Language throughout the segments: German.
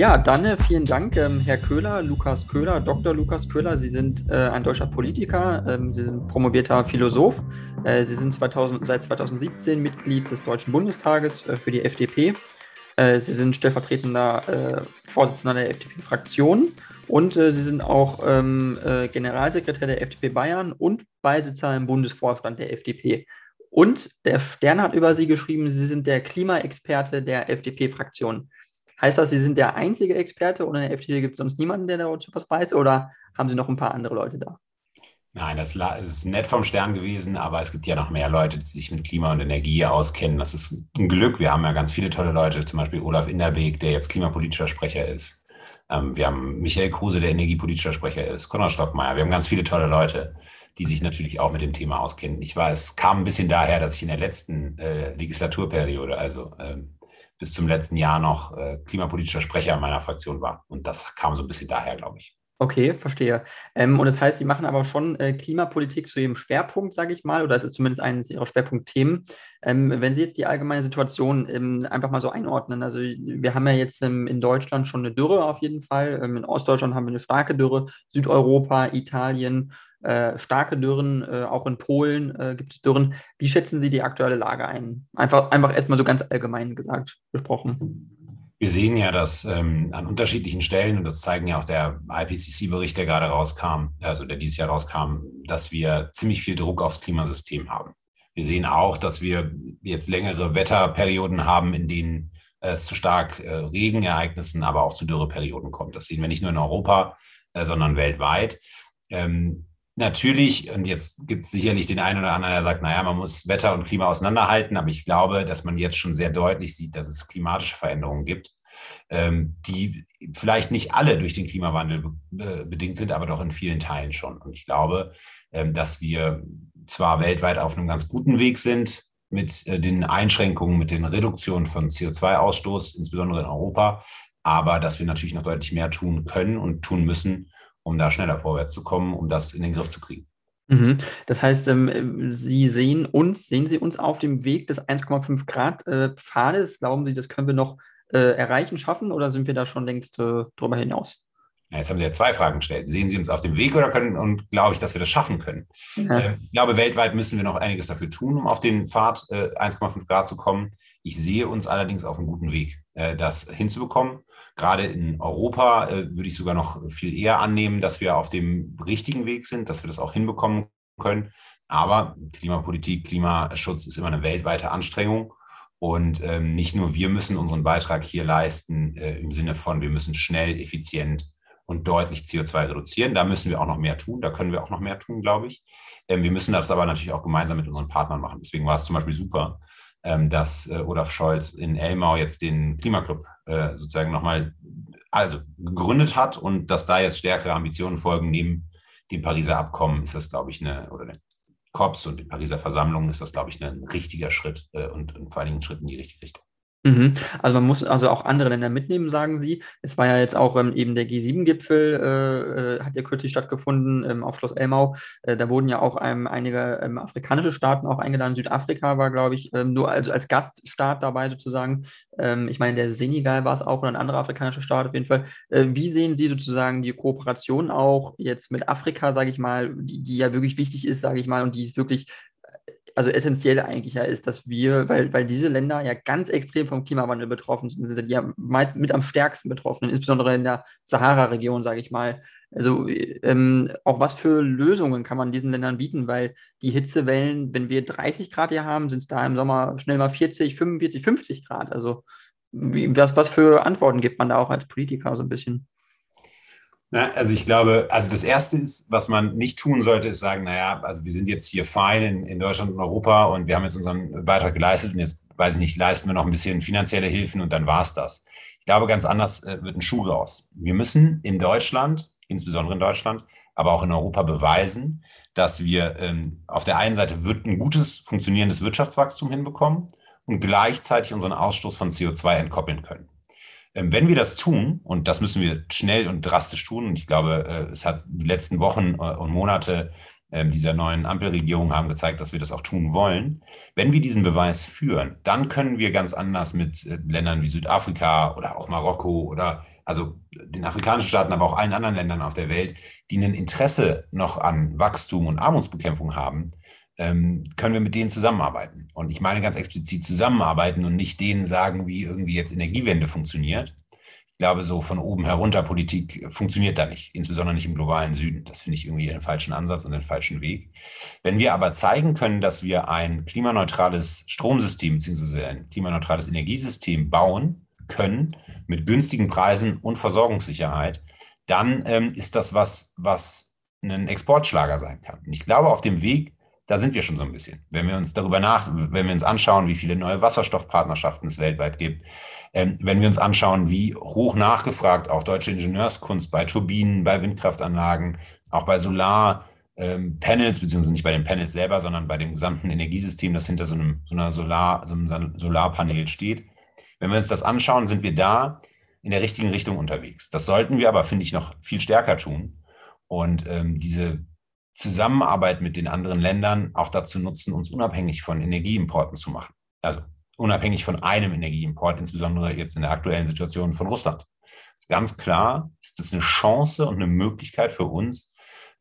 Ja, dann äh, vielen Dank, ähm, Herr Köhler, Lukas Köhler, Dr. Lukas Köhler. Sie sind äh, ein deutscher Politiker, ähm, Sie sind promovierter Philosoph. Äh, Sie sind 2000, seit 2017 Mitglied des Deutschen Bundestages äh, für die FDP. Äh, Sie sind stellvertretender äh, Vorsitzender der FDP-Fraktion und Sie sind auch ähm, Generalsekretär der FDP Bayern und Beisitzer im Bundesvorstand der FDP. Und der Stern hat über Sie geschrieben, Sie sind der Klimaexperte der FDP-Fraktion. Heißt das, Sie sind der einzige Experte und in der FDP gibt es sonst niemanden, der dazu was weiß? Oder haben Sie noch ein paar andere Leute da? Nein, das ist nett vom Stern gewesen, aber es gibt ja noch mehr Leute, die sich mit Klima und Energie auskennen. Das ist ein Glück. Wir haben ja ganz viele tolle Leute, zum Beispiel Olaf Inderbeek, der jetzt klimapolitischer Sprecher ist. Ähm, wir haben Michael Kruse, der energiepolitischer Sprecher ist, Konrad Stockmeier. Wir haben ganz viele tolle Leute, die sich natürlich auch mit dem Thema auskennen. Ich weiß, es kam ein bisschen daher, dass ich in der letzten äh, Legislaturperiode, also ähm, bis zum letzten Jahr noch äh, klimapolitischer Sprecher meiner Fraktion war. Und das kam so ein bisschen daher, glaube ich. Okay, verstehe. Ähm, und das heißt, Sie machen aber schon äh, Klimapolitik zu Ihrem Schwerpunkt, sage ich mal, oder es ist zumindest eines Ihrer Schwerpunktthemen. Ähm, wenn Sie jetzt die allgemeine Situation ähm, einfach mal so einordnen, also wir haben ja jetzt ähm, in Deutschland schon eine Dürre auf jeden Fall, ähm, in Ostdeutschland haben wir eine starke Dürre, Südeuropa, Italien, äh, starke Dürren, äh, auch in Polen äh, gibt es Dürren. Wie schätzen Sie die aktuelle Lage ein? Einfach, einfach erstmal so ganz allgemein gesagt besprochen. Wir sehen ja, dass ähm, an unterschiedlichen Stellen, und das zeigen ja auch der IPCC-Bericht, der gerade rauskam, also der dieses Jahr rauskam, dass wir ziemlich viel Druck aufs Klimasystem haben. Wir sehen auch, dass wir jetzt längere Wetterperioden haben, in denen es zu stark äh, Regenereignissen, aber auch zu Dürreperioden kommt. Das sehen wir nicht nur in Europa, äh, sondern weltweit. Ähm, Natürlich, und jetzt gibt es sicherlich den einen oder anderen, der sagt, naja, man muss Wetter und Klima auseinanderhalten, aber ich glaube, dass man jetzt schon sehr deutlich sieht, dass es klimatische Veränderungen gibt, ähm, die vielleicht nicht alle durch den Klimawandel bedingt sind, aber doch in vielen Teilen schon. Und ich glaube, ähm, dass wir zwar weltweit auf einem ganz guten Weg sind mit äh, den Einschränkungen, mit den Reduktionen von CO2-Ausstoß, insbesondere in Europa, aber dass wir natürlich noch deutlich mehr tun können und tun müssen, um da schneller vorwärts zu kommen, um das in den Griff zu kriegen. Mhm. Das heißt, ähm, Sie sehen uns, sehen Sie uns auf dem Weg des 1,5 Grad äh, Pfades? Glauben Sie, das können wir noch äh, erreichen, schaffen oder sind wir da schon längst äh, drüber hinaus? Ja, jetzt haben Sie ja zwei Fragen gestellt. Sehen Sie uns auf dem Weg oder können und glaube ich, dass wir das schaffen können? Ja. Ähm, ich glaube, weltweit müssen wir noch einiges dafür tun, um auf den Pfad 1,5 Grad zu kommen. Ich sehe uns allerdings auf einem guten Weg, das hinzubekommen. Gerade in Europa äh, würde ich sogar noch viel eher annehmen, dass wir auf dem richtigen Weg sind, dass wir das auch hinbekommen können. Aber Klimapolitik, Klimaschutz ist immer eine weltweite Anstrengung. Und ähm, nicht nur wir müssen unseren Beitrag hier leisten äh, im Sinne von, wir müssen schnell, effizient und deutlich CO2 reduzieren. Da müssen wir auch noch mehr tun. Da können wir auch noch mehr tun, glaube ich. Ähm, wir müssen das aber natürlich auch gemeinsam mit unseren Partnern machen. Deswegen war es zum Beispiel super, dass äh, Olaf Scholz in Elmau jetzt den Klimaclub äh, sozusagen nochmal also gegründet hat und dass da jetzt stärkere Ambitionen folgen neben dem Pariser Abkommen, ist das, glaube ich, eine, oder den COPs und den Pariser Versammlungen ist das, glaube ich, ein richtiger Schritt äh, und, und vor allen Dingen ein Schritt in die richtige Richtung. Mhm. Also man muss also auch andere Länder mitnehmen, sagen Sie. Es war ja jetzt auch ähm, eben der G7-Gipfel, äh, äh, hat ja kürzlich stattgefunden ähm, auf Schloss Elmau. Äh, da wurden ja auch ähm, einige ähm, afrikanische Staaten auch eingeladen. Südafrika war, glaube ich, ähm, nur also als Gaststaat dabei sozusagen. Ähm, ich meine, der Senegal war es auch oder ein anderer afrikanischer Staat auf jeden Fall. Äh, wie sehen Sie sozusagen die Kooperation auch jetzt mit Afrika, sage ich mal, die, die ja wirklich wichtig ist, sage ich mal, und die ist wirklich also essentiell eigentlich ja ist, dass wir, weil, weil diese Länder ja ganz extrem vom Klimawandel betroffen sind, sind ja mit am stärksten betroffen, insbesondere in der Sahara-Region, sage ich mal. Also ähm, auch was für Lösungen kann man diesen Ländern bieten, weil die Hitzewellen, wenn wir 30 Grad hier haben, sind es da im Sommer schnell mal 40, 45, 50 Grad. Also wie, was, was für Antworten gibt man da auch als Politiker so ein bisschen? Na, also ich glaube, also das Erste ist, was man nicht tun sollte, ist sagen, naja, also wir sind jetzt hier fein in, in Deutschland und Europa und wir haben jetzt unseren Beitrag geleistet und jetzt, weiß ich nicht, leisten wir noch ein bisschen finanzielle Hilfen und dann war es das. Ich glaube, ganz anders äh, wird ein Schuh raus. Wir müssen in Deutschland, insbesondere in Deutschland, aber auch in Europa beweisen, dass wir ähm, auf der einen Seite wird ein gutes, funktionierendes Wirtschaftswachstum hinbekommen und gleichzeitig unseren Ausstoß von CO2 entkoppeln können. Ähm, wenn wir das tun, und das müssen wir schnell und drastisch tun, und ich glaube, äh, es hat die letzten Wochen äh, und Monate ähm, dieser neuen Ampelregierung haben gezeigt, dass wir das auch tun wollen. Wenn wir diesen Beweis führen, dann können wir ganz anders mit äh, Ländern wie Südafrika oder auch Marokko oder also den afrikanischen Staaten, aber auch allen anderen Ländern auf der Welt, die ein Interesse noch an Wachstum und Armutsbekämpfung haben, ähm, können wir mit denen zusammenarbeiten. Und ich meine ganz explizit zusammenarbeiten und nicht denen sagen, wie irgendwie jetzt Energiewende funktioniert. Ich glaube, so von oben herunter Politik funktioniert da nicht, insbesondere nicht im globalen Süden. Das finde ich irgendwie den falschen Ansatz und den falschen Weg. Wenn wir aber zeigen können, dass wir ein klimaneutrales Stromsystem bzw. ein klimaneutrales Energiesystem bauen können mit günstigen Preisen und Versorgungssicherheit, dann ähm, ist das was, was ein Exportschlager sein kann. Und ich glaube, auf dem Weg da sind wir schon so ein bisschen. Wenn wir uns darüber nach, wenn wir uns anschauen, wie viele neue Wasserstoffpartnerschaften es weltweit gibt, ähm, wenn wir uns anschauen, wie hoch nachgefragt auch deutsche Ingenieurskunst bei Turbinen, bei Windkraftanlagen, auch bei Solar, ähm, Panels, beziehungsweise nicht bei den Panels selber, sondern bei dem gesamten Energiesystem, das hinter so einem, so einer Solar, so einem Solarpanel steht. Wenn wir uns das anschauen, sind wir da in der richtigen Richtung unterwegs. Das sollten wir aber, finde ich, noch viel stärker tun. Und ähm, diese Zusammenarbeit mit den anderen Ländern auch dazu nutzen, uns unabhängig von Energieimporten zu machen. Also unabhängig von einem Energieimport, insbesondere jetzt in der aktuellen Situation von Russland. Ganz klar ist das eine Chance und eine Möglichkeit für uns,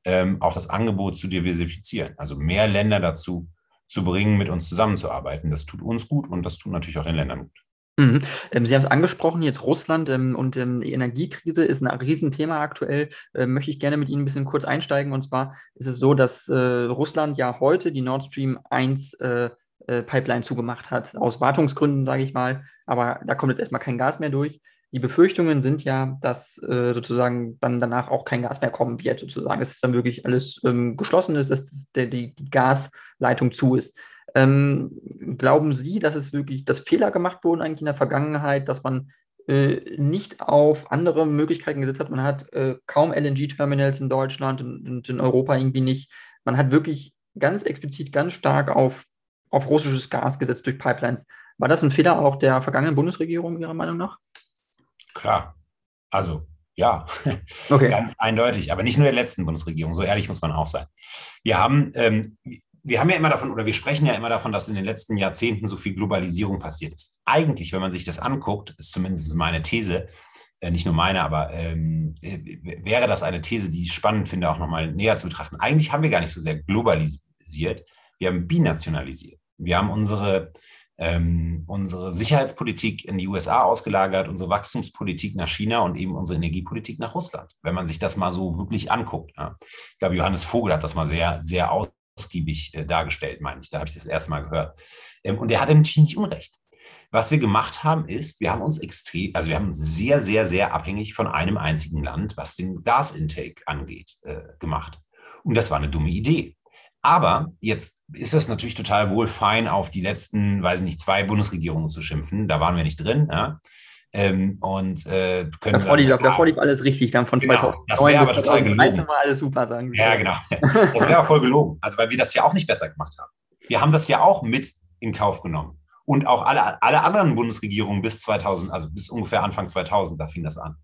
ähm, auch das Angebot zu diversifizieren. Also mehr Länder dazu zu bringen, mit uns zusammenzuarbeiten. Das tut uns gut und das tut natürlich auch den Ländern gut. Mhm. Ähm, Sie haben es angesprochen, jetzt Russland ähm, und ähm, die Energiekrise ist ein Riesenthema aktuell. Ähm, möchte ich gerne mit Ihnen ein bisschen kurz einsteigen. Und zwar ist es so, dass äh, Russland ja heute die Nord Stream 1 äh, äh, Pipeline zugemacht hat, aus Wartungsgründen, sage ich mal. Aber da kommt jetzt erstmal kein Gas mehr durch. Die Befürchtungen sind ja, dass äh, sozusagen dann danach auch kein Gas mehr kommen wird, sozusagen. Es ist dann wirklich alles geschlossen ist, dass die Gasleitung zu ist. Ähm, glauben Sie, dass es wirklich, dass Fehler gemacht wurden eigentlich in der Vergangenheit, dass man äh, nicht auf andere Möglichkeiten gesetzt hat? Man hat äh, kaum LNG-Terminals in Deutschland und, und, in Europa irgendwie nicht. Man hat wirklich ganz explizit, ganz stark auf, auf russisches Gas gesetzt durch Pipelines. War das ein Fehler auch der vergangenen Bundesregierung Ihrer Meinung nach? Klar. Also ja, okay. ganz eindeutig. Aber nicht nur der letzten Bundesregierung, so ehrlich muss man auch sein. Wir haben, ähm, wir haben ja immer davon, oder wir sprechen ja immer davon, dass in den letzten Jahrzehnten so viel Globalisierung passiert ist. Eigentlich, wenn man sich das anguckt, ist zumindest meine These, äh, nicht nur meine, aber ähm, äh, wäre das eine These, die ich spannend finde, auch nochmal näher zu betrachten. Eigentlich haben wir gar nicht so sehr globalisiert, wir haben binationalisiert. Wir haben unsere, ähm, unsere Sicherheitspolitik in die USA ausgelagert, unsere Wachstumspolitik nach China und eben unsere Energiepolitik nach Russland, wenn man sich das mal so wirklich anguckt. Ja. Ich glaube, Johannes Vogel hat das mal sehr, sehr aus ausgiebig äh, dargestellt, meine ich. Da habe ich das erste Mal gehört. Ähm, und er hatte natürlich nicht Unrecht. Was wir gemacht haben, ist, wir haben uns extrem, also wir haben sehr, sehr, sehr abhängig von einem einzigen Land, was den Gasintake angeht, äh, gemacht. Und das war eine dumme Idee. Aber jetzt ist es natürlich total wohl fein, auf die letzten, weiß ich nicht, zwei Bundesregierungen zu schimpfen. Da waren wir nicht drin. Ja? Ähm, und äh, können davor, sagen, lief, davor lief alles richtig, dann von genau, 2009 Das wäre aber total gelogen. war alles super, sagen wir. Ja, genau. Das wäre voll gelogen. Also, weil wir das ja auch nicht besser gemacht haben. Wir haben das ja auch mit in Kauf genommen. Und auch alle, alle anderen Bundesregierungen bis 2000, also bis ungefähr Anfang 2000, da fing das an.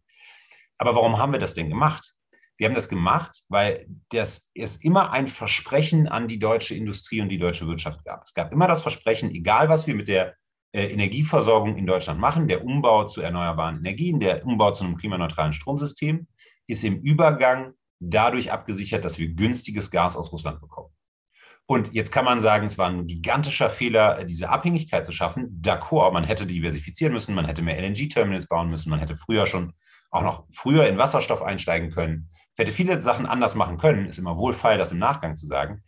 Aber warum haben wir das denn gemacht? Wir haben das gemacht, weil das, es immer ein Versprechen an die deutsche Industrie und die deutsche Wirtschaft gab. Es gab immer das Versprechen, egal was wir mit der Energieversorgung in Deutschland machen. Der Umbau zu erneuerbaren Energien, der Umbau zu einem klimaneutralen Stromsystem ist im Übergang dadurch abgesichert, dass wir günstiges Gas aus Russland bekommen. Und jetzt kann man sagen, es war ein gigantischer Fehler, diese Abhängigkeit zu schaffen. D'accord, man hätte diversifizieren müssen, man hätte mehr LNG-Terminals bauen müssen, man hätte früher schon auch noch früher in Wasserstoff einsteigen können. Es hätte viele Sachen anders machen können, ist immer wohlfeil, das im Nachgang zu sagen.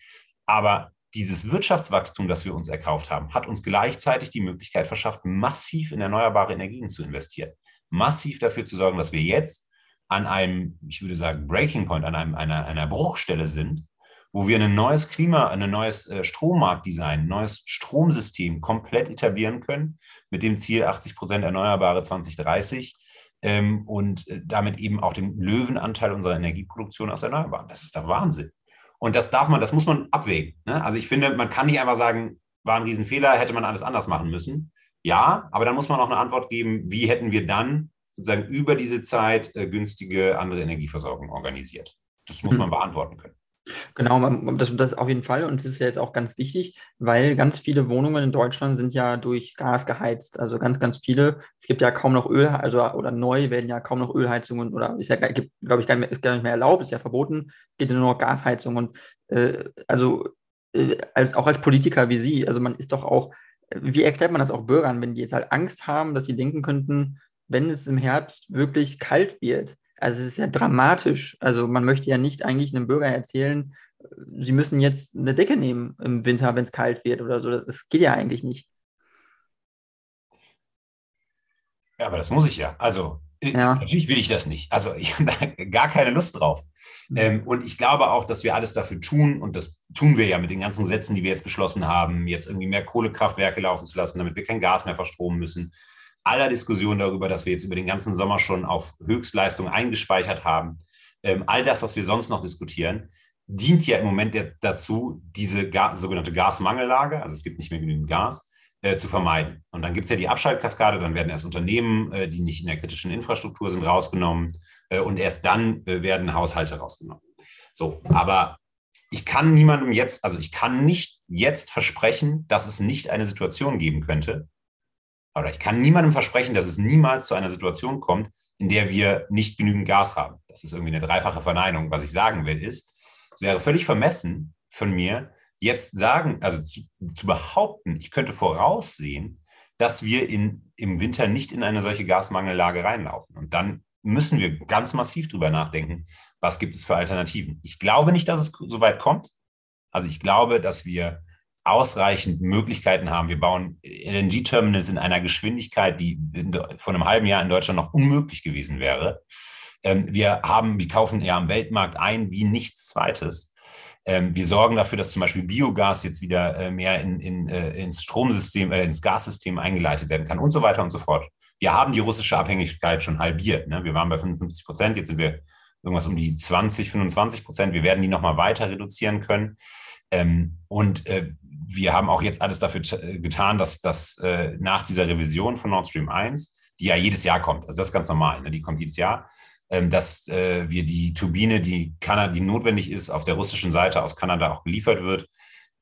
Aber dieses Wirtschaftswachstum, das wir uns erkauft haben, hat uns gleichzeitig die Möglichkeit verschafft, massiv in erneuerbare Energien zu investieren. Massiv dafür zu sorgen, dass wir jetzt an einem, ich würde sagen, Breaking Point, an einem, einer, einer Bruchstelle sind, wo wir ein neues Klima, ein neues äh, Strommarktdesign, ein neues Stromsystem komplett etablieren können, mit dem Ziel 80 Prozent Erneuerbare 2030 ähm, und äh, damit eben auch den Löwenanteil unserer Energieproduktion aus Erneuerbaren. Das ist der Wahnsinn. Und das darf man, das muss man abwägen. Ne? Also ich finde, man kann nicht einfach sagen, war ein Riesenfehler, hätte man alles anders machen müssen. Ja, aber dann muss man auch eine Antwort geben, wie hätten wir dann sozusagen über diese Zeit äh, günstige andere Energieversorgung organisiert. Das muss mhm. man beantworten können. Genau, das, das auf jeden Fall. Und es ist ja jetzt auch ganz wichtig, weil ganz viele Wohnungen in Deutschland sind ja durch Gas geheizt. Also ganz, ganz viele. Es gibt ja kaum noch Öl, also oder neu werden ja kaum noch Ölheizungen oder ist ja, glaube ich, gar nicht, mehr, gar nicht mehr erlaubt, ist ja verboten. Es geht ja nur noch Gasheizung. Und äh, also äh, als, auch als Politiker wie Sie, also man ist doch auch, wie erklärt man das auch Bürgern, wenn die jetzt halt Angst haben, dass sie denken könnten, wenn es im Herbst wirklich kalt wird, also es ist ja dramatisch. Also man möchte ja nicht eigentlich einem Bürger erzählen, sie müssen jetzt eine Decke nehmen im Winter, wenn es kalt wird oder so. Das geht ja eigentlich nicht. Ja, aber das muss ich ja. Also äh, ja. natürlich will ich das nicht. Also ich habe da gar keine Lust drauf. Mhm. Ähm, und ich glaube auch, dass wir alles dafür tun, und das tun wir ja mit den ganzen Gesetzen, die wir jetzt beschlossen haben, jetzt irgendwie mehr Kohlekraftwerke laufen zu lassen, damit wir kein Gas mehr verstromen müssen aller Diskussion darüber, dass wir jetzt über den ganzen Sommer schon auf Höchstleistung eingespeichert haben, ähm, all das, was wir sonst noch diskutieren, dient ja im Moment dazu, diese Ga sogenannte Gasmangellage, also es gibt nicht mehr genügend Gas, äh, zu vermeiden. Und dann gibt es ja die Abschaltkaskade, dann werden erst Unternehmen, äh, die nicht in der kritischen Infrastruktur sind, rausgenommen äh, und erst dann äh, werden Haushalte rausgenommen. So, aber ich kann niemandem jetzt, also ich kann nicht jetzt versprechen, dass es nicht eine Situation geben könnte, oder ich kann niemandem versprechen, dass es niemals zu einer Situation kommt, in der wir nicht genügend Gas haben. Das ist irgendwie eine dreifache Verneinung. Was ich sagen will, ist, es wäre völlig vermessen von mir, jetzt sagen, also zu, zu behaupten, ich könnte voraussehen, dass wir in, im Winter nicht in eine solche Gasmangellage reinlaufen. Und dann müssen wir ganz massiv drüber nachdenken, was gibt es für Alternativen. Ich glaube nicht, dass es so weit kommt. Also ich glaube, dass wir ausreichend Möglichkeiten haben. Wir bauen LNG-Terminals in einer Geschwindigkeit, die vor einem halben Jahr in Deutschland noch unmöglich gewesen wäre. Ähm, wir haben, wir kaufen eher am Weltmarkt ein wie nichts Zweites. Ähm, wir sorgen dafür, dass zum Beispiel Biogas jetzt wieder äh, mehr in, in, äh, ins Stromsystem, äh, ins Gassystem eingeleitet werden kann und so weiter und so fort. Wir haben die russische Abhängigkeit schon halbiert. Ne? Wir waren bei 55 Prozent, jetzt sind wir irgendwas um die 20, 25 Prozent. Wir werden die nochmal weiter reduzieren können. Ähm, und wir haben auch jetzt alles dafür äh, getan, dass, dass äh, nach dieser Revision von Nord Stream 1, die ja jedes Jahr kommt, also das ist ganz normal, ne, die kommt jedes Jahr, ähm, dass äh, wir die Turbine, die, Kanada, die notwendig ist, auf der russischen Seite aus Kanada auch geliefert wird.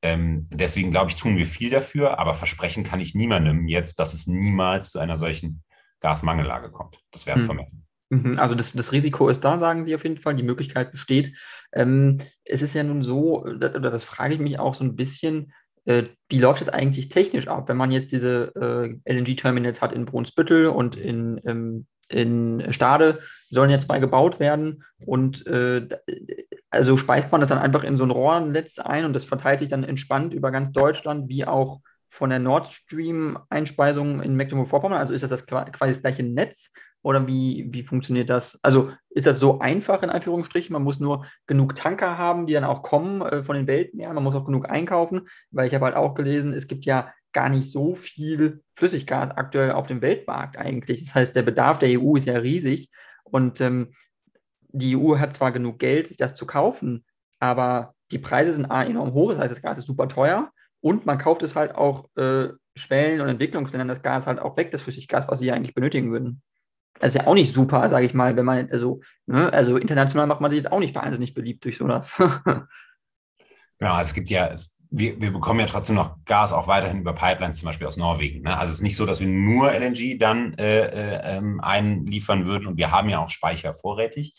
Ähm, deswegen glaube ich, tun wir viel dafür, aber versprechen kann ich niemandem jetzt, dass es niemals zu einer solchen Gasmangellage kommt. Das wäre hm. vermessen. Mhm, also das, das Risiko ist da, sagen Sie auf jeden Fall, die Möglichkeit besteht. Ähm, es ist ja nun so, oder das frage ich mich auch so ein bisschen, äh, wie läuft es eigentlich technisch ab, wenn man jetzt diese äh, LNG-Terminals hat in Brunsbüttel und in, ähm, in Stade, sollen ja zwei gebaut werden und äh, also speist man das dann einfach in so ein Rohrnetz ein und das verteilt sich dann entspannt über ganz Deutschland, wie auch von der Nord Stream-Einspeisung in Mecklenburg-Vorpommern? Also ist das, das quasi das gleiche Netz oder wie, wie funktioniert das? Also ist das so einfach in Anführungsstrichen? Man muss nur genug Tanker haben, die dann auch kommen äh, von den Weltmeeren. Man muss auch genug einkaufen, weil ich habe halt auch gelesen, es gibt ja gar nicht so viel Flüssiggas aktuell auf dem Weltmarkt eigentlich. Das heißt, der Bedarf der EU ist ja riesig und ähm, die EU hat zwar genug Geld, sich das zu kaufen, aber die Preise sind enorm hoch. Das heißt, das Gas ist super teuer und man kauft es halt auch äh, Schwellen- und Entwicklungsländern das Gas halt auch weg, das Flüssiggas, was sie eigentlich benötigen würden. Das ist ja auch nicht super, sage ich mal, wenn man, also, ne, also international macht man sich jetzt auch nicht wahnsinnig beliebt durch sowas. genau, es gibt ja, es, wir, wir bekommen ja trotzdem noch Gas auch weiterhin über Pipelines, zum Beispiel aus Norwegen. Ne? Also es ist nicht so, dass wir nur LNG dann äh, äh, ähm, einliefern würden und wir haben ja auch Speicher vorrätig.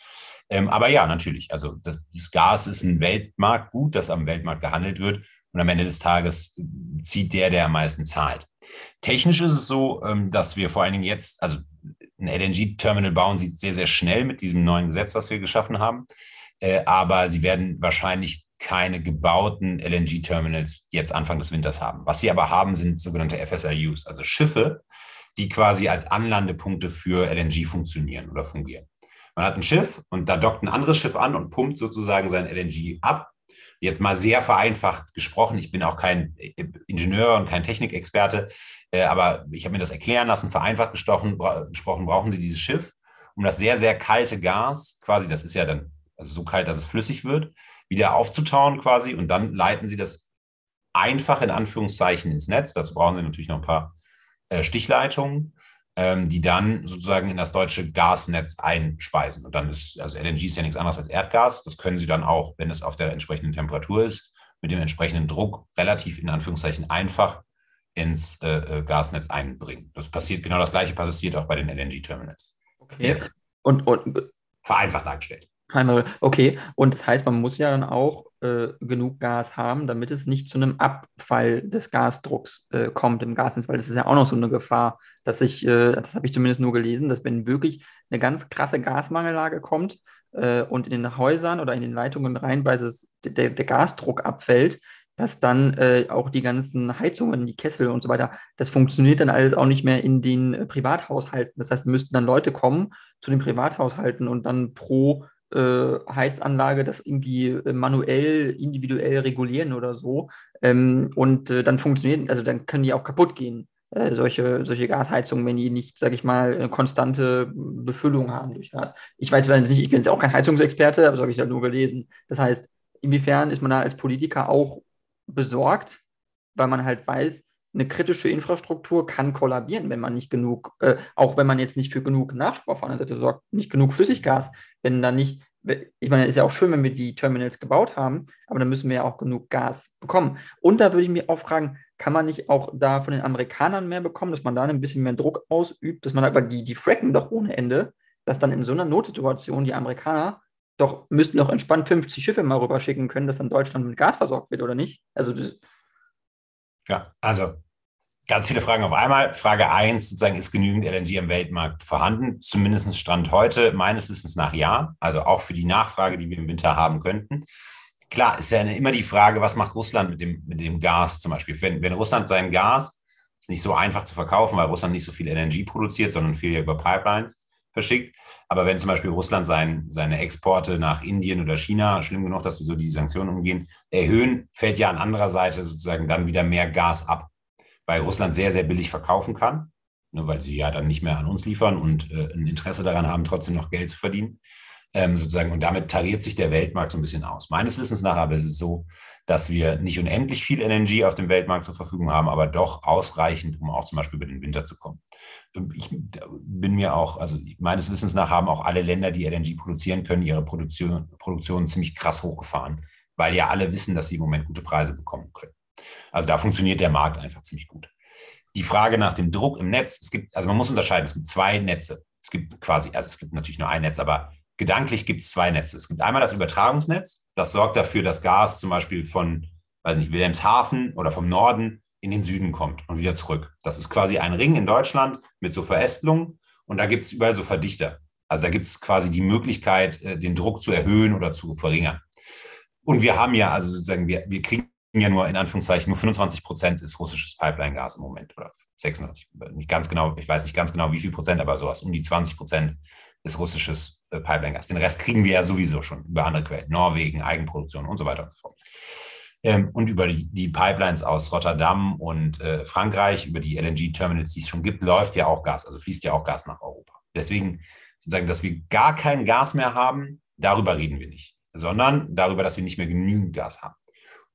Ähm, aber ja, natürlich, also das, das Gas ist ein Weltmarktgut, das am Weltmarkt gehandelt wird und am Ende des Tages zieht der, der am meisten zahlt. Technisch ist es so, ähm, dass wir vor allen Dingen jetzt, also ein LNG-Terminal bauen sie sehr, sehr schnell mit diesem neuen Gesetz, was wir geschaffen haben. Äh, aber sie werden wahrscheinlich keine gebauten LNG-Terminals jetzt Anfang des Winters haben. Was sie aber haben, sind sogenannte FSRUs, also Schiffe, die quasi als Anlandepunkte für LNG funktionieren oder fungieren. Man hat ein Schiff und da dockt ein anderes Schiff an und pumpt sozusagen sein LNG ab. Jetzt mal sehr vereinfacht gesprochen, ich bin auch kein Ingenieur und kein Technikexperte, äh, aber ich habe mir das erklären lassen, vereinfacht gesprochen, gesprochen, brauchen Sie dieses Schiff, um das sehr, sehr kalte Gas, quasi, das ist ja dann also so kalt, dass es flüssig wird, wieder aufzutauen quasi und dann leiten Sie das einfach in Anführungszeichen ins Netz. Dazu brauchen Sie natürlich noch ein paar äh, Stichleitungen. Ähm, die dann sozusagen in das deutsche Gasnetz einspeisen. Und dann ist, also LNG ist ja nichts anderes als Erdgas. Das können sie dann auch, wenn es auf der entsprechenden Temperatur ist, mit dem entsprechenden Druck relativ in Anführungszeichen einfach ins äh, äh Gasnetz einbringen. Das passiert, genau das gleiche passiert auch bei den LNG-Terminals. Okay. Jetzt. Und, und vereinfacht dargestellt. Okay, und das heißt, man muss ja dann auch äh, genug Gas haben, damit es nicht zu einem Abfall des Gasdrucks äh, kommt im Gasnetz, weil das ist ja auch noch so eine Gefahr, dass ich, äh, das habe ich zumindest nur gelesen, dass wenn wirklich eine ganz krasse Gasmangellage kommt äh, und in den Häusern oder in den Leitungen reinweise der, der Gasdruck abfällt, dass dann äh, auch die ganzen Heizungen, die Kessel und so weiter, das funktioniert dann alles auch nicht mehr in den äh, Privathaushalten. Das heißt, müssten dann Leute kommen zu den Privathaushalten und dann pro äh, Heizanlage das irgendwie äh, manuell, individuell regulieren oder so. Ähm, und äh, dann funktionieren, also dann können die auch kaputt gehen. Äh, solche, solche Gasheizungen, wenn die nicht, sage ich mal, eine konstante Befüllung haben durch Gas. Ich weiß nicht, ich bin jetzt auch kein Heizungsexperte, aber so habe ich es ja nur gelesen. Das heißt, inwiefern ist man da als Politiker auch besorgt, weil man halt weiß, eine kritische Infrastruktur kann kollabieren, wenn man nicht genug, äh, auch wenn man jetzt nicht für genug Nachschub auf einer Seite sorgt, nicht genug Flüssiggas, wenn da nicht, ich meine, es ist ja auch schön, wenn wir die Terminals gebaut haben, aber dann müssen wir ja auch genug Gas bekommen. Und da würde ich mich auch fragen, kann man nicht auch da von den Amerikanern mehr bekommen, dass man da ein bisschen mehr Druck ausübt, dass man aber die, die fracken doch ohne Ende, dass dann in so einer Notsituation die Amerikaner doch müssten doch entspannt 50 Schiffe mal rüberschicken können, dass dann Deutschland mit Gas versorgt wird, oder nicht? Also ja, also ganz viele Fragen auf einmal. Frage 1, sozusagen, ist genügend LNG am Weltmarkt vorhanden? Zumindest Stand heute, meines Wissens nach ja. Also auch für die Nachfrage, die wir im Winter haben könnten. Klar, ist ja immer die Frage, was macht Russland mit dem, mit dem Gas zum Beispiel? Wenn, wenn Russland sein Gas, ist nicht so einfach zu verkaufen, weil Russland nicht so viel LNG produziert, sondern viel über Pipelines verschickt. Aber wenn zum Beispiel Russland sein, seine Exporte nach Indien oder China, schlimm genug, dass sie so die Sanktionen umgehen, erhöhen, fällt ja an anderer Seite sozusagen dann wieder mehr Gas ab, weil Russland sehr, sehr billig verkaufen kann, ne, weil sie ja dann nicht mehr an uns liefern und äh, ein Interesse daran haben, trotzdem noch Geld zu verdienen ähm, sozusagen. Und damit tariert sich der Weltmarkt so ein bisschen aus. Meines Wissens nach aber ist es so, dass wir nicht unendlich viel Energie auf dem Weltmarkt zur Verfügung haben, aber doch ausreichend, um auch zum Beispiel über den Winter zu kommen. Ähm, ich bin mir auch, also meines Wissens nach haben auch alle Länder, die LNG produzieren können, ihre Produktion, Produktion ziemlich krass hochgefahren, weil ja alle wissen, dass sie im Moment gute Preise bekommen können. Also da funktioniert der Markt einfach ziemlich gut. Die Frage nach dem Druck im Netz, es gibt, also man muss unterscheiden, es gibt zwei Netze. Es gibt quasi, also es gibt natürlich nur ein Netz, aber gedanklich gibt es zwei Netze. Es gibt einmal das Übertragungsnetz, das sorgt dafür, dass Gas zum Beispiel von, weiß nicht, Wilhelmshaven oder vom Norden in den Süden kommt und wieder zurück. Das ist quasi ein Ring in Deutschland mit so Verästelungen und da gibt es überall so Verdichter. Also da gibt es quasi die Möglichkeit, äh, den Druck zu erhöhen oder zu verringern. Und wir haben ja, also sozusagen, wir, wir kriegen ja nur in Anführungszeichen nur 25 Prozent ist russisches Pipeline-Gas im Moment oder 26, nicht ganz genau, ich weiß nicht ganz genau wie viel Prozent, aber sowas um die 20 Prozent ist russisches äh, Pipeline-Gas. Den Rest kriegen wir ja sowieso schon über andere Quellen, Norwegen, Eigenproduktion und so weiter und so fort. Ähm, und über die, die, Pipelines aus Rotterdam und äh, Frankreich, über die LNG-Terminals, die es schon gibt, läuft ja auch Gas, also fließt ja auch Gas nach Europa. Deswegen sozusagen, dass wir gar kein Gas mehr haben, darüber reden wir nicht, sondern darüber, dass wir nicht mehr genügend Gas haben.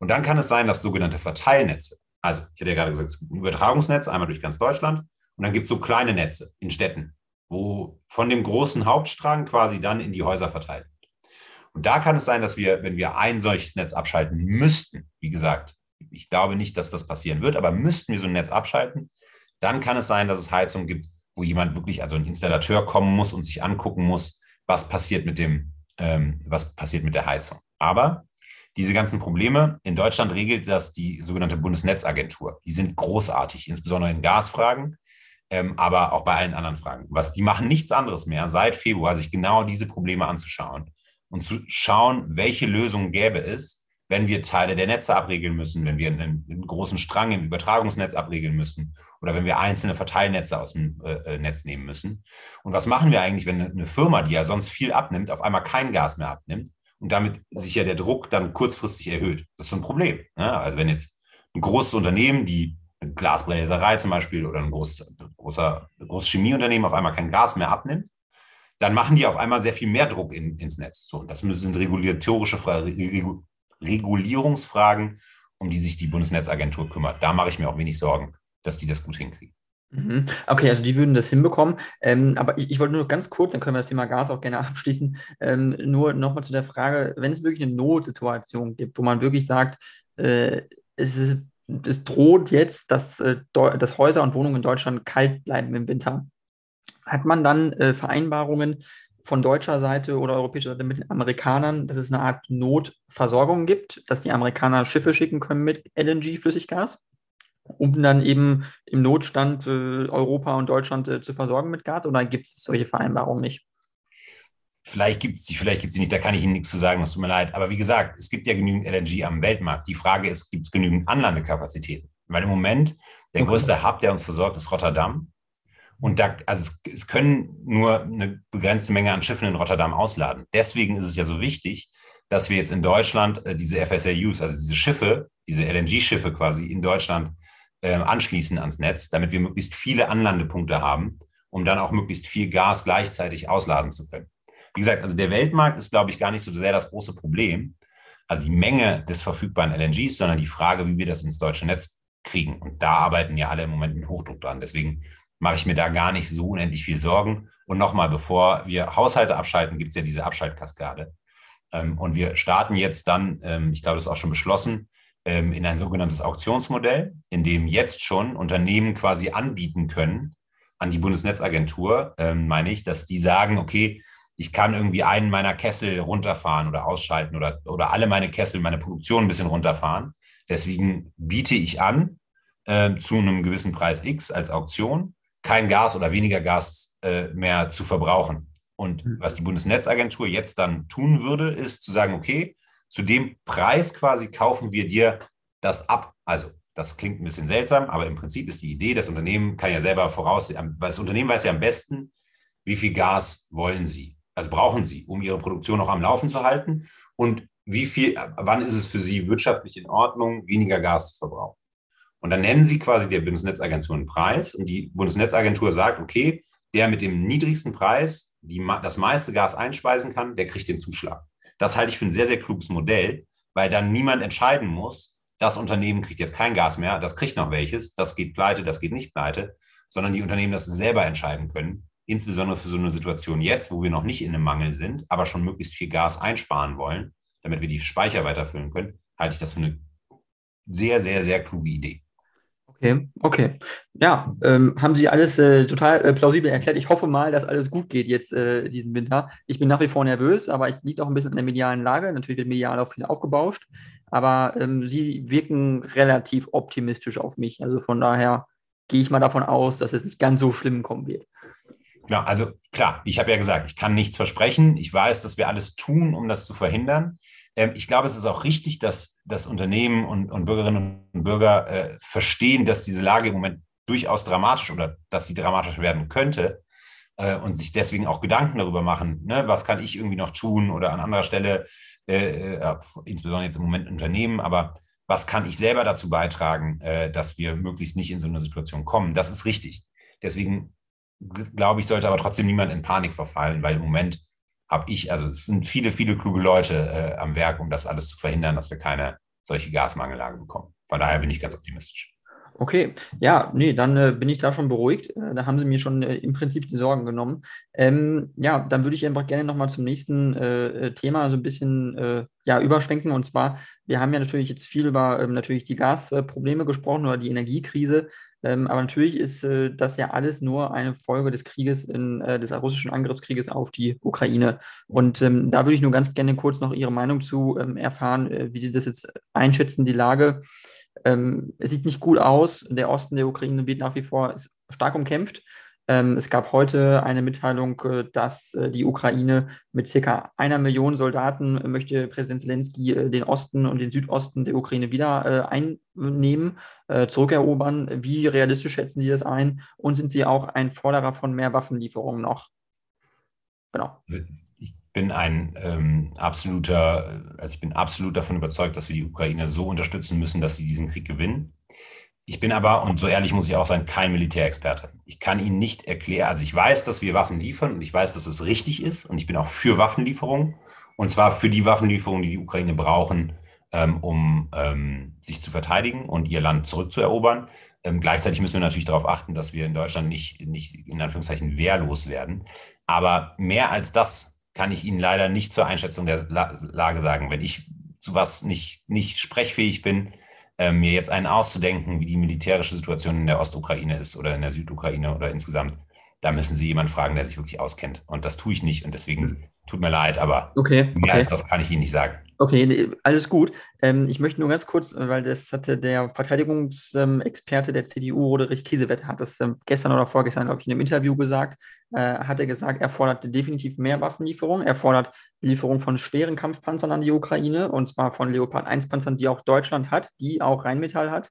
Und dann kann es sein, dass sogenannte Verteilnetze, also ich hatte ja gerade gesagt, es gibt ein Übertragungsnetz, einmal durch ganz Deutschland, und dann gibt es so kleine Netze in Städten, wo von dem großen Hauptstrang quasi dann in die Häuser verteilt wird. Und da kann es sein, dass wir, wenn wir ein solches Netz abschalten müssten, wie gesagt, ich glaube nicht, dass das passieren wird, aber müssten wir so ein Netz abschalten, dann kann es sein, dass es Heizungen gibt, wo jemand wirklich, also ein Installateur kommen muss und sich angucken muss, was passiert mit dem, ähm, was passiert mit der Heizung. Aber diese ganzen Probleme, in Deutschland regelt das die sogenannte Bundesnetzagentur. Die sind großartig, insbesondere in Gasfragen ähm, aber auch bei allen anderen Fragen. Was, die machen nichts anderes mehr seit Februar, sich genau diese Probleme anzuschauen und zu schauen, welche Lösungen gäbe es, wenn wir Teile der Netze abregeln müssen, wenn wir einen, einen großen Strang im Übertragungsnetz abregeln müssen oder wenn wir einzelne Verteilnetze aus dem äh, äh Netz nehmen müssen. Und was machen wir eigentlich, wenn eine Firma, die ja sonst viel abnimmt, auf einmal kein Gas mehr abnimmt und damit sich ja der Druck dann kurzfristig erhöht? Das ist so ein Problem. Ne? Also wenn jetzt ein großes Unternehmen, die Glasbläserei zum Beispiel oder ein großes, großer, großes Chemieunternehmen auf einmal kein Gas mehr abnimmt, dann machen die auf einmal sehr viel mehr Druck in, ins Netz. So, das sind regulatorische Fragen, Regulierungsfragen, um die sich die Bundesnetzagentur kümmert. Da mache ich mir auch wenig Sorgen, dass die das gut hinkriegen. Mhm. Okay, also die würden das hinbekommen. Ähm, aber ich, ich, wollte nur ganz kurz, dann können wir das Thema Gas auch gerne abschließen, ähm, nur nochmal zu der Frage, wenn es wirklich eine Notsituation gibt, wo man wirklich sagt, äh, es, ist, es, droht jetzt, dass, äh, dass Häuser und Wohnungen in Deutschland kalt bleiben im Winter, hat man dann äh, Vereinbarungen von deutscher Seite oder europäischer Seite mit den Amerikanern, dass es eine Art Notversorgung gibt, dass die Amerikaner Schiffe schicken können mit LNG-Flüssiggas? Um dann eben im Notstand äh, Europa und Deutschland äh, zu versorgen mit Gas oder gibt es solche Vereinbarungen nicht? Vielleicht gibt es die, vielleicht gibt es die nicht, da kann ich Ihnen nichts zu sagen, das tut mir leid. Aber wie gesagt, es gibt ja genügend LNG am Weltmarkt. Die Frage ist, gibt es genügend Anlandekapazitäten? Weil im Moment der okay. größte Hub, der uns versorgt, ist Rotterdam. Und da, also es, es, können nur eine begrenzte Menge an Schiffen in Rotterdam ausladen. Deswegen ist es ja so wichtig, dass wir jetzt in Deutschland äh, diese FSRUs, also diese Schiffe, diese LNG-Schiffe quasi in Deutschland äh, anschließen ans Netz, damit wir möglichst viele Anlandepunkte haben, um dann auch möglichst viel Gas gleichzeitig ausladen zu können. Wie gesagt, also der Weltmarkt ist, glaube ich, gar nicht so sehr das große Problem, also die Menge des verfügbaren LNGs, sondern die Frage, wie wir das ins deutsche Netz kriegen. Und da arbeiten ja alle im Moment mit Hochdruck dran. Deswegen mache ich mir da gar nicht so unendlich viel Sorgen. Und nochmal, bevor wir Haushalte abschalten, gibt es ja diese Abschaltkaskade. Ähm, und wir starten jetzt dann, ähm, ich glaube, das ist auch schon beschlossen, ähm, in ein sogenanntes Auktionsmodell, in dem jetzt schon Unternehmen quasi anbieten können an die Bundesnetzagentur, ähm, meine ich, dass die sagen, okay, ich kann irgendwie einen meiner Kessel runterfahren oder ausschalten oder, oder alle meine Kessel, meine Produktion ein bisschen runterfahren. Deswegen biete ich an, äh, zu einem gewissen Preis X als Auktion kein Gas oder weniger Gas äh, mehr zu verbrauchen. Und mhm. was die Bundesnetzagentur jetzt dann tun würde, ist zu sagen, okay, zu dem Preis quasi kaufen wir dir das ab. Also das klingt ein bisschen seltsam, aber im Prinzip ist die Idee, das Unternehmen kann ja selber voraussehen, das Unternehmen weiß ja am besten, wie viel Gas wollen sie, also brauchen sie, um ihre Produktion noch am Laufen zu halten und wie viel, wann ist es für sie wirtschaftlich in Ordnung, weniger Gas zu verbrauchen. Und dann nennen sie quasi der Bundesnetzagentur einen Preis und die Bundesnetzagentur sagt, okay, der mit dem niedrigsten Preis die, das meiste Gas einspeisen kann, der kriegt den Zuschlag. Das halte ich für ein sehr, sehr kluges Modell, weil dann niemand entscheiden muss, das Unternehmen kriegt jetzt kein Gas mehr, das kriegt noch welches, das geht pleite, das geht nicht pleite, sondern die Unternehmen das selber entscheiden können. Insbesondere für so eine Situation jetzt, wo wir noch nicht in einem Mangel sind, aber schon möglichst viel Gas einsparen wollen, damit wir die Speicher weiterfüllen können, halte ich das für eine sehr, sehr, sehr kluge Idee. Okay, okay. Ja, ähm, haben Sie alles äh, total äh, plausibel erklärt. Ich hoffe mal, dass alles gut geht jetzt äh, diesen Winter. Ich bin nach wie vor nervös, aber es liegt auch ein bisschen an der medialen Lage. Natürlich wird medial auch viel aufgebauscht, aber ähm, Sie wirken relativ optimistisch auf mich. Also von daher gehe ich mal davon aus, dass es nicht ganz so schlimm kommen wird. Genau, also klar, ich habe ja gesagt, ich kann nichts versprechen. Ich weiß, dass wir alles tun, um das zu verhindern. Ähm, ich glaube, es ist auch richtig, dass das Unternehmen und, und, Bürgerinnen und Bürger äh, verstehen, dass diese Lage im Moment durchaus dramatisch oder dass sie dramatisch werden könnte äh, und sich deswegen auch Gedanken darüber machen, ne, was kann ich irgendwie noch tun oder an anderer Stelle, äh, äh insbesondere jetzt im Moment Unternehmen, aber was kann ich selber dazu beitragen, äh, dass wir möglichst nicht in so eine Situation kommen. Das ist richtig. Deswegen glaube ich, sollte aber trotzdem niemand in Panik verfallen, weil im Moment habe ich, also es sind viele, viele kluge Leute äh, am Werk, um das alles zu verhindern, dass wir keine solche Gasmangellage bekommen. Von daher bin ich ganz optimistisch. Okay, ja, nee, dann äh, bin ich da schon beruhigt. Äh, da haben Sie mir schon äh, im Prinzip die Sorgen genommen. Ähm, ja, dann würde ich einfach gerne nochmal zum nächsten äh, äh, Thema so ein bisschen äh, ja, überschwenken. Und zwar, wir haben ja natürlich jetzt viel über ähm, natürlich die Gasprobleme gesprochen oder die Energiekrise. Ähm, aber natürlich ist äh, das ja alles nur eine Folge des Krieges, in, äh, des russischen Angriffskrieges auf die Ukraine. Und ähm, da würde ich nur ganz gerne kurz noch Ihre Meinung zu ähm, erfahren, äh, wie Sie das jetzt einschätzen, die Lage. Ähm, es sieht nicht gut aus. Der Osten der Ukraine wird nach wie vor stark umkämpft. Ähm, es gab heute eine Mitteilung, äh, dass äh, die Ukraine mit circa einer Million Soldaten äh, möchte Präsident Zelensky den Osten und den Südosten der Ukraine wieder einnehmen, zurückerobern. Wie realistisch schätzen Sie das ein? Und sind Sie auch ein Forderer von mehr Waffenlieferungen noch? Genau. Ich bin ein ähm, absoluter, also ich bin absolut davon überzeugt, dass wir die Ukraine so unterstützen müssen, dass sie diesen Krieg gewinnen. Ich bin aber, und so ehrlich muss ich auch sein, kein Militärexperte. Ich kann Ihnen nicht erklären, also ich weiß, dass wir Waffen liefern und ich weiß, dass es richtig ist und ich bin auch für Waffenlieferungen und zwar für die Waffenlieferungen, die die Ukraine brauchen, ähm, um ähm, sich zu verteidigen und ihr Land zurückzuerobern. Ähm, gleichzeitig müssen wir natürlich darauf achten, dass wir in Deutschland nicht, nicht in Anführungszeichen wehrlos werden. Aber mehr als das kann ich Ihnen leider nicht zur Einschätzung der La Lage sagen. Wenn ich zu was nicht, nicht sprechfähig bin, äh, mir jetzt einen auszudenken, wie die militärische Situation in der Ostukraine ist oder in der Südukraine oder insgesamt, da müssen Sie jemanden fragen, der sich wirklich auskennt. Und das tue ich nicht. Und deswegen tut mir leid, aber okay, mehr okay. als das kann ich Ihnen nicht sagen. Okay, alles gut. Ähm, ich möchte nur ganz kurz, weil das hatte der Verteidigungsexperte der CDU, Roderich Kiesewetter, hat das ähm, gestern oder vorgestern, glaube ich, in einem Interview gesagt, äh, hat er gesagt, er fordert definitiv mehr Waffenlieferungen. Er fordert Lieferung von schweren Kampfpanzern an die Ukraine, und zwar von Leopard 1 Panzern, die auch Deutschland hat, die auch Rheinmetall hat,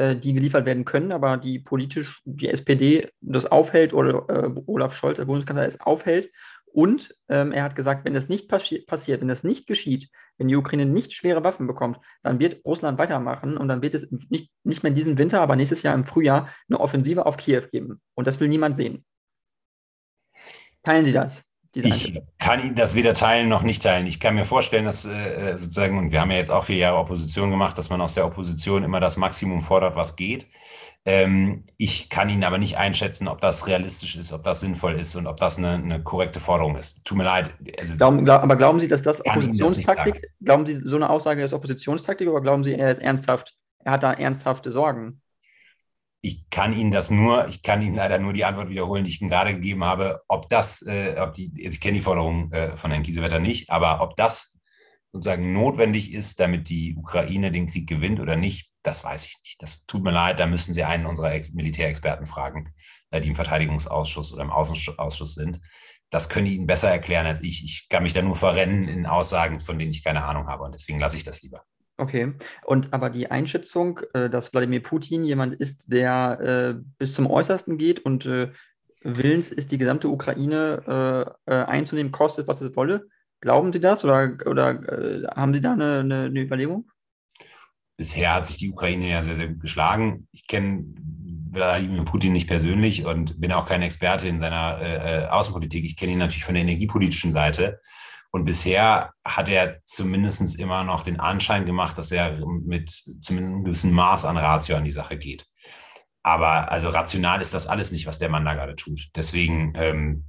äh, die geliefert werden können, aber die politisch die SPD das aufhält oder äh, Olaf Scholz, der Bundeskanzler, es aufhält. Und ähm, er hat gesagt, wenn das nicht passi passiert, wenn das nicht geschieht, wenn die Ukraine nicht schwere Waffen bekommt, dann wird Russland weitermachen und dann wird es nicht, nicht mehr in diesem Winter, aber nächstes Jahr im Frühjahr eine Offensive auf Kiew geben. Und das will niemand sehen. Teilen Sie das? Ich kann Ihnen das weder teilen noch nicht teilen. Ich kann mir vorstellen, dass äh, sozusagen, und wir haben ja jetzt auch vier Jahre Opposition gemacht, dass man aus der Opposition immer das Maximum fordert, was geht. Ähm, ich kann Ihnen aber nicht einschätzen, ob das realistisch ist, ob das sinnvoll ist und ob das eine, eine korrekte Forderung ist. Tut mir leid. Also, glauben, glaub, aber glauben Sie, dass das Oppositionstaktik, das glauben Sie, so eine Aussage ist Oppositionstaktik oder glauben Sie, er ist ernsthaft, er hat da ernsthafte Sorgen? Ich kann Ihnen das nur, ich kann Ihnen leider nur die Antwort wiederholen, die ich Ihnen gerade gegeben habe. Ob das, äh, ob die, ich kenne die Forderung äh, von Herrn Kiesewetter nicht, aber ob das sozusagen notwendig ist, damit die Ukraine den Krieg gewinnt oder nicht, das weiß ich nicht. Das tut mir leid, da müssen Sie einen unserer Ex Militärexperten fragen, äh, die im Verteidigungsausschuss oder im Außenausschuss sind. Das können die Ihnen besser erklären als ich. Ich kann mich da nur verrennen in Aussagen, von denen ich keine Ahnung habe und deswegen lasse ich das lieber. Okay, und aber die Einschätzung, äh, dass Wladimir Putin jemand ist, der äh, bis zum Äußersten geht und willens ist, die gesamte Ukraine einzunehmen, kostet, was es wolle, Glauben Sie das oder, oder haben Sie da eine, eine, eine Überlegung? bisher hat sich die Ukraine ja sehr, sehr gut geschlagen. Ich kenne Wladimir Putin nicht persönlich und bin auch kein Experte in seiner äh, äh, Außenpolitik. Ich kenne ihn natürlich von der energiepolitischen Seite. Und bisher hat er zumindest immer noch den Anschein gemacht, dass er mit zumindest einem gewissen Maß an Ratio an die Sache geht. Aber also rational ist das alles nicht, was der Mann da gerade tut. Deswegen, ähm,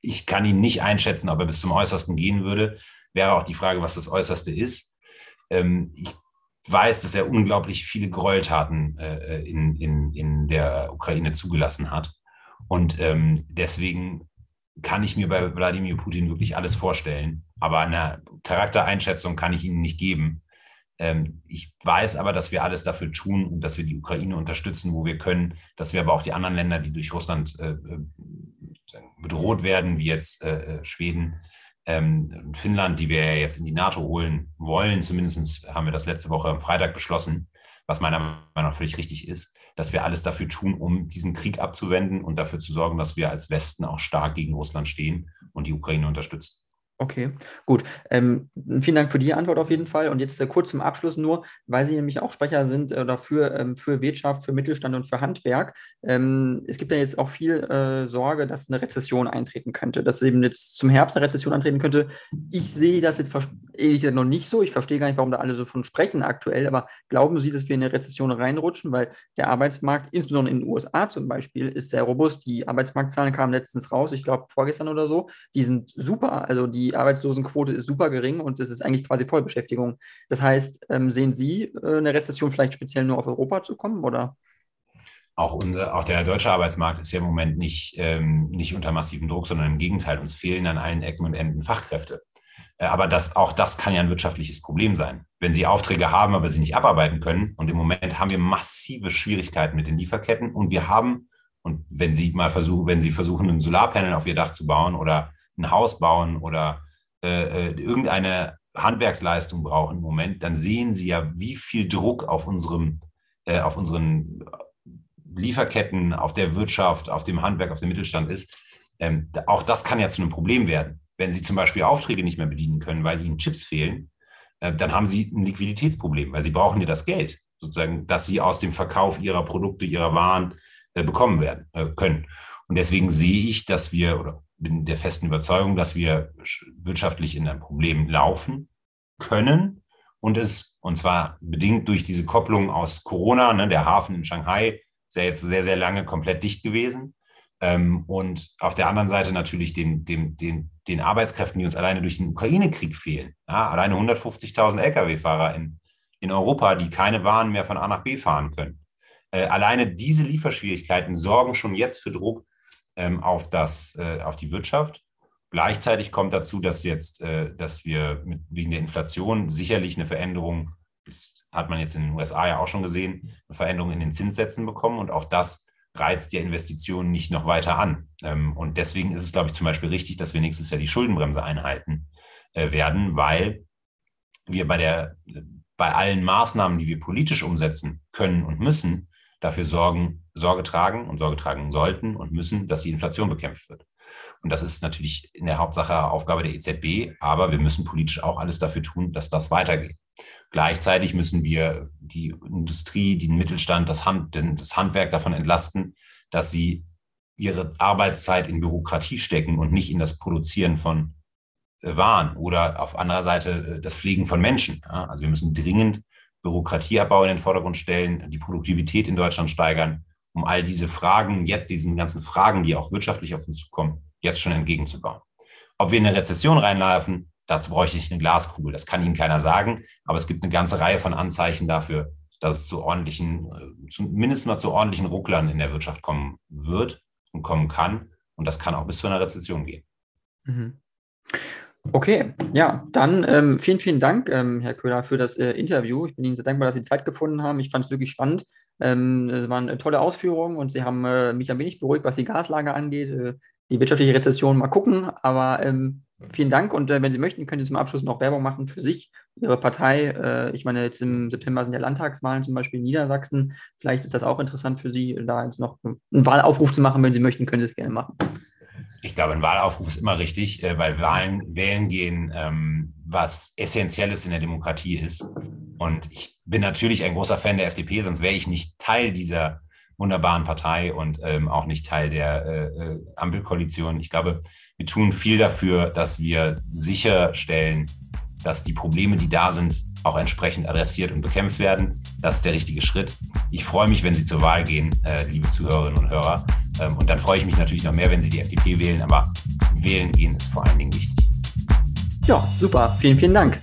ich kann ihn nicht einschätzen, ob er bis zum Äußersten gehen würde. Wäre auch die Frage, was das Äußerste ist. Ähm, ich weiß, dass er unglaublich viele Gräueltaten äh, in, in, in der Ukraine zugelassen hat. Und ähm, deswegen kann ich mir bei Wladimir Putin wirklich alles vorstellen. Aber eine Charaktereinschätzung kann ich Ihnen nicht geben. Ähm, ich weiß aber, dass wir alles dafür tun und dass wir die Ukraine unterstützen, wo wir können, dass wir aber auch die anderen Länder, die durch Russland äh, äh bedroht werden, wie jetzt äh, äh Schweden, ähm, Finnland, die wir jetzt in die NATO holen wollen, zumindest haben wir das letzte Woche am Freitag beschlossen, was meiner Meinung nach völlig richtig ist, dass wir alles dafür tun, um diesen Krieg abzuwenden und dafür zu sorgen, dass wir als Westen auch stark gegen Russland stehen und die Ukraine unterstützen. Okay, gut. Ähm, vielen Dank für die Antwort auf jeden Fall. Und jetzt äh, kurz zum Abschluss nur, weil Sie nämlich auch Sprecher sind äh, dafür ähm, für Wirtschaft, für Mittelstand und für Handwerk. Ähm, es gibt ja jetzt auch viel äh, Sorge, dass eine Rezession eintreten könnte, dass eben jetzt zum Herbst eine Rezession eintreten könnte. Ich sehe das jetzt ehrlich gesagt noch nicht so. Ich verstehe gar nicht, warum da alle so von sprechen aktuell. Aber glauben Sie, dass wir in eine Rezession reinrutschen? Weil der Arbeitsmarkt, insbesondere in den USA zum Beispiel, ist sehr robust. Die Arbeitsmarktzahlen kamen letztens raus, ich glaube vorgestern oder so. Die sind super. Also die die Arbeitslosenquote ist super gering und es ist eigentlich quasi Vollbeschäftigung. Das heißt, ähm, sehen Sie äh, eine Rezession vielleicht speziell nur auf Europa zu kommen oder? Auch, unser, auch der deutsche Arbeitsmarkt ist ja im Moment nicht, ähm, nicht unter massivem Druck, sondern im Gegenteil, uns fehlen an allen Ecken und Enden Fachkräfte. Äh, aber das, auch das kann ja ein wirtschaftliches Problem sein. Wenn Sie Aufträge haben, aber sie nicht abarbeiten können, und im Moment haben wir massive Schwierigkeiten mit den Lieferketten und wir haben, und wenn Sie mal versuchen, wenn Sie versuchen, ein Solarpanel auf Ihr Dach zu bauen oder ein Haus bauen oder äh, äh, irgendeine Handwerksleistung brauchen im Moment, dann sehen Sie ja, wie viel Druck auf unserem, äh, auf unseren Lieferketten, auf der Wirtschaft, auf dem Handwerk, auf dem Mittelstand ist. Ähm, auch das kann ja zu einem Problem werden. Wenn Sie zum Beispiel Aufträge nicht mehr bedienen können, weil Ihnen Chips fehlen, äh, dann haben Sie ein Liquiditätsproblem, weil Sie brauchen ja das Geld, sozusagen, dass Sie aus dem Verkauf Ihrer Produkte, Ihrer Waren äh, bekommen werden äh, können. Und deswegen sehe ich, dass wir, oder bin der festen Überzeugung, dass wir wirtschaftlich in ein Problem laufen können und es Und zwar bedingt durch diese Kopplung aus Corona. Ne, der Hafen in Shanghai ist ja jetzt sehr, sehr lange komplett dicht gewesen. Ähm, und auf der anderen Seite natürlich den, den, den, den Arbeitskräften, die uns alleine durch den Ukraine-Krieg fehlen. Ja, alleine 150.000 Lkw-Fahrer in, in Europa, die keine Waren mehr von A nach B fahren können. Äh, alleine diese Lieferschwierigkeiten sorgen schon jetzt für Druck ähm, auf, das, äh, auf die Wirtschaft. Gleichzeitig kommt dazu, dass jetzt, äh, dass wir mit, wegen der Inflation sicherlich eine Veränderung, das hat man jetzt in den USA ja auch schon gesehen, eine Veränderung in den Zinssätzen bekommen und auch das reizt die Investitionen nicht noch weiter an. Ähm, und deswegen ist es, glaube ich, zum Beispiel richtig, dass wir nächstes Jahr die Schuldenbremse einhalten äh, werden, weil wir bei der, bei allen Maßnahmen, die wir politisch umsetzen können und müssen, dafür sorgen, Sorge tragen und Sorge tragen sollten und müssen, dass die Inflation bekämpft wird. Und das ist natürlich in der Hauptsache Aufgabe der EZB, aber wir müssen politisch auch alles dafür tun, dass das weitergeht. Gleichzeitig müssen wir die Industrie, den Mittelstand, das, Hand, das Handwerk davon entlasten, dass sie ihre Arbeitszeit in Bürokratie stecken und nicht in das Produzieren von äh, Waren oder auf anderer Seite äh, das Pflegen von Menschen. Also wir müssen dringend Bürokratieabbau in den Vordergrund stellen, die Produktivität in Deutschland steigern, um all diese Fragen, jetzt diesen ganzen Fragen, die auch wirtschaftlich auf uns zukommen, jetzt schon entgegenzubauen. Ob wir in eine Rezession reinlaufen, Dazu bräuchte ich eine Glaskugel. Das kann Ihnen keiner sagen. Aber es gibt eine ganze Reihe von Anzeichen dafür, dass es zu ordentlichen, äh, zumindest mal zu ordentlichen Rucklern in der Wirtschaft kommen wird und kommen kann. Und das kann auch bis zu einer Rezession gehen. Mhm. Okay, ja, dann ähm, vielen, vielen Dank, ähm, Herr Köhler, für das äh, Interview. Ich bin Ihnen sehr dankbar, dass Sie Zeit gefunden haben. Ich fand es wirklich spannend. Ähm, es waren äh, tolle Ausführungen und Sie haben äh, mich ein wenig beruhigt, was die Gaslage angeht. Äh, die wirtschaftliche Rezession mal gucken, aber ähm, Vielen Dank und äh, wenn Sie möchten, können Sie zum Abschluss noch Werbung machen für sich, Ihre Partei. Äh, ich meine, jetzt im September sind ja Landtagswahlen zum Beispiel in Niedersachsen. Vielleicht ist das auch interessant für Sie, da jetzt noch einen Wahlaufruf zu machen. Wenn Sie möchten, können Sie es gerne machen. Ich glaube, ein Wahlaufruf ist immer richtig, äh, weil Wahlen wählen gehen, ähm, was essentielles in der Demokratie ist. Und ich bin natürlich ein großer Fan der FDP, sonst wäre ich nicht Teil dieser wunderbaren Partei und ähm, auch nicht Teil der äh, äh Ampelkoalition. Ich glaube, wir tun viel dafür, dass wir sicherstellen, dass die Probleme, die da sind, auch entsprechend adressiert und bekämpft werden. Das ist der richtige Schritt. Ich freue mich, wenn Sie zur Wahl gehen, äh, liebe Zuhörerinnen und Hörer. Ähm, und dann freue ich mich natürlich noch mehr, wenn Sie die FDP wählen. Aber wählen gehen ist vor allen Dingen wichtig. Ja, super. Vielen, vielen Dank.